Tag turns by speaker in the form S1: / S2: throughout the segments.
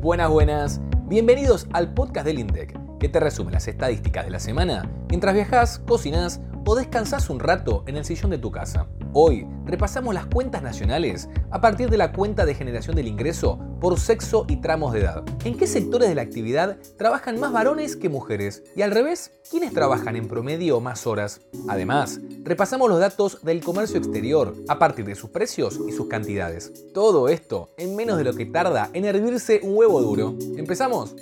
S1: Buenas, buenas. Bienvenidos al podcast del INDEC, que te resume las estadísticas de la semana mientras viajas, cocinas o descansas un rato en el sillón de tu casa. Hoy repasamos las cuentas nacionales a partir de la cuenta de generación del ingreso por sexo y tramos de edad. ¿En qué sectores de la actividad trabajan más varones que mujeres? Y al revés, ¿quiénes trabajan en promedio más horas? Además, repasamos los datos del comercio exterior a partir de sus precios y sus cantidades. Todo esto en menos de lo que tarda en hervirse un huevo duro. ¿Empezamos?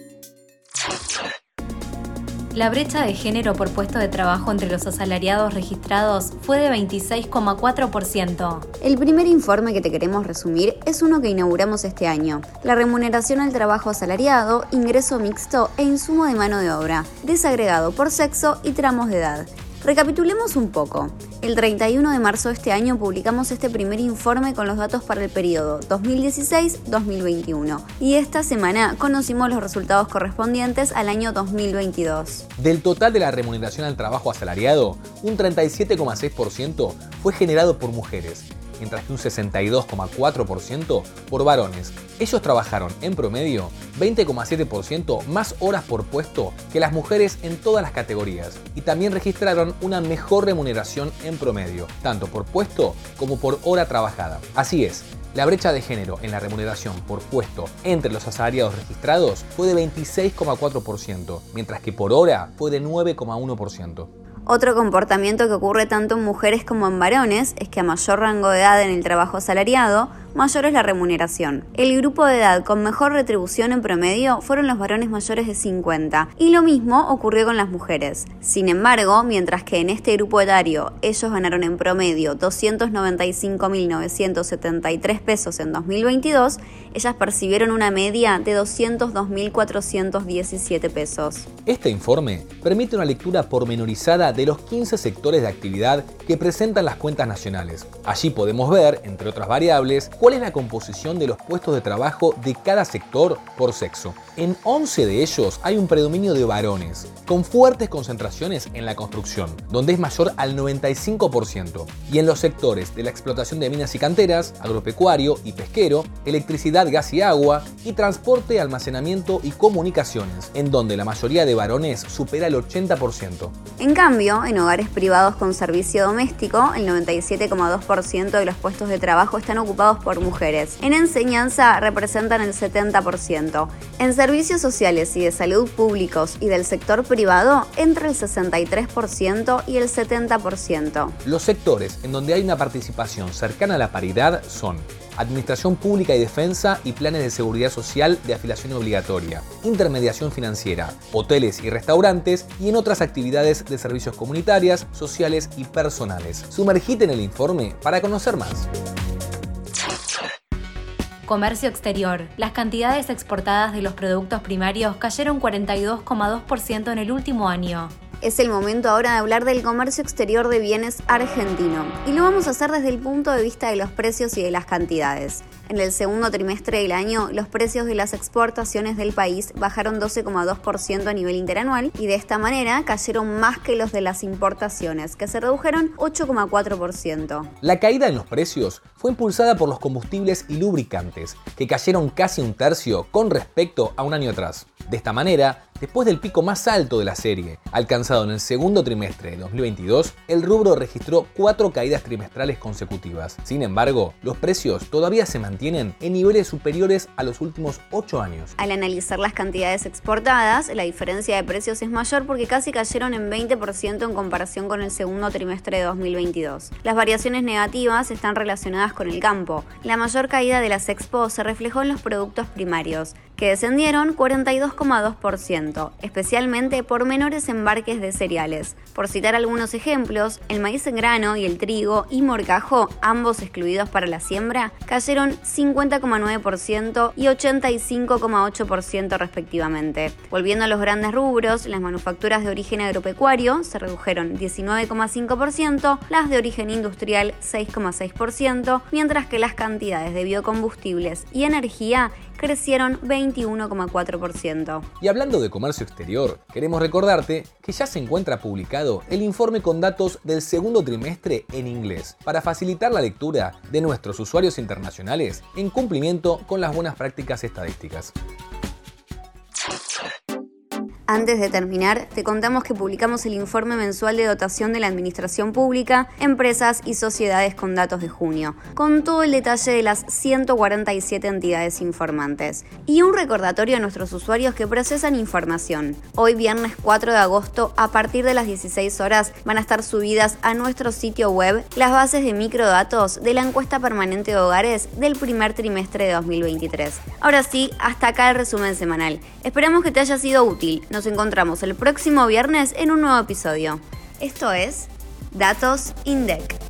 S2: La brecha de género por puesto de trabajo entre los asalariados registrados fue de 26,4%.
S3: El primer informe que te queremos resumir es uno que inauguramos este año. La remuneración al trabajo asalariado, ingreso mixto e insumo de mano de obra, desagregado por sexo y tramos de edad. Recapitulemos un poco. El 31 de marzo de este año publicamos este primer informe con los datos para el periodo 2016-2021 y esta semana conocimos los resultados correspondientes al año 2022.
S1: Del total de la remuneración al trabajo asalariado, un 37,6% fue generado por mujeres mientras que un 62,4% por varones. Ellos trabajaron en promedio 20,7% más horas por puesto que las mujeres en todas las categorías y también registraron una mejor remuneración en promedio, tanto por puesto como por hora trabajada. Así es, la brecha de género en la remuneración por puesto entre los asalariados registrados fue de 26,4%, mientras que por hora fue de 9,1%.
S3: Otro comportamiento que ocurre tanto en mujeres como en varones es que a mayor rango de edad en el trabajo asalariado, mayor es la remuneración. El grupo de edad con mejor retribución en promedio fueron los varones mayores de 50, y lo mismo ocurrió con las mujeres. Sin embargo, mientras que en este grupo etario ellos ganaron en promedio 295.973 pesos en 2022, ellas percibieron una media de 202.417 pesos.
S1: Este informe permite una lectura pormenorizada de los 15 sectores de actividad que presentan las cuentas nacionales. Allí podemos ver, entre otras variables, cuál es la composición de los puestos de trabajo de cada sector por sexo. En 11 de ellos hay un predominio de varones, con fuertes concentraciones en la construcción, donde es mayor al 95%, y en los sectores de la explotación de minas y canteras, agropecuario y pesquero, electricidad, gas y agua, y transporte, almacenamiento y comunicaciones, en donde la mayoría de varones supera el 80%.
S3: En cambio, en hogares privados con servicio doméstico, el 97,2% de los puestos de trabajo están ocupados por mujeres. En enseñanza representan el 70%. En servicios sociales y de salud públicos y del sector privado entre el 63% y el 70%.
S1: Los sectores en donde hay una participación cercana a la paridad son Administración Pública y Defensa y planes de seguridad social de afiliación obligatoria, intermediación financiera, hoteles y restaurantes y en otras actividades de servicios comunitarias, sociales y personales. Sumergite en el informe para conocer más.
S2: Comercio exterior. Las cantidades exportadas de los productos primarios cayeron 42,2% en el último año.
S3: Es el momento ahora de hablar del comercio exterior de bienes argentino y lo vamos a hacer desde el punto de vista de los precios y de las cantidades. En el segundo trimestre del año, los precios de las exportaciones del país bajaron 12,2% a nivel interanual y de esta manera cayeron más que los de las importaciones, que se redujeron 8,4%.
S1: La caída en los precios fue impulsada por los combustibles y lubricantes, que cayeron casi un tercio con respecto a un año atrás. De esta manera, Después del pico más alto de la serie, alcanzado en el segundo trimestre de 2022, el rubro registró cuatro caídas trimestrales consecutivas. Sin embargo, los precios todavía se mantienen en niveles superiores a los últimos ocho años.
S3: Al analizar las cantidades exportadas, la diferencia de precios es mayor porque casi cayeron en 20% en comparación con el segundo trimestre de 2022. Las variaciones negativas están relacionadas con el campo. La mayor caída de las expo se reflejó en los productos primarios, que descendieron 42,2%, especialmente por menores embarques de cereales. Por citar algunos ejemplos, el maíz en grano y el trigo y morcajo, ambos excluidos para la siembra, cayeron 50,9% y 85,8% respectivamente. Volviendo a los grandes rubros, las manufacturas de origen agropecuario se redujeron 19,5%, las de origen industrial 6,6%, mientras que las cantidades de biocombustibles y energía crecieron 21,4%.
S1: Y hablando de comercio exterior, queremos recordarte que ya se encuentra publicado el informe con datos del segundo trimestre en inglés para facilitar la lectura de nuestros usuarios internacionales en cumplimiento con las buenas prácticas estadísticas.
S3: Antes de terminar, te contamos que publicamos el informe mensual de dotación de la Administración Pública, Empresas y Sociedades con datos de junio, con todo el detalle de las 147 entidades informantes. Y un recordatorio a nuestros usuarios que procesan información. Hoy viernes 4 de agosto, a partir de las 16 horas, van a estar subidas a nuestro sitio web las bases de microdatos de la encuesta permanente de hogares del primer trimestre de 2023. Ahora sí, hasta acá el resumen semanal. Esperamos que te haya sido útil. Nos encontramos el próximo viernes en un nuevo episodio. Esto es Datos INDEC.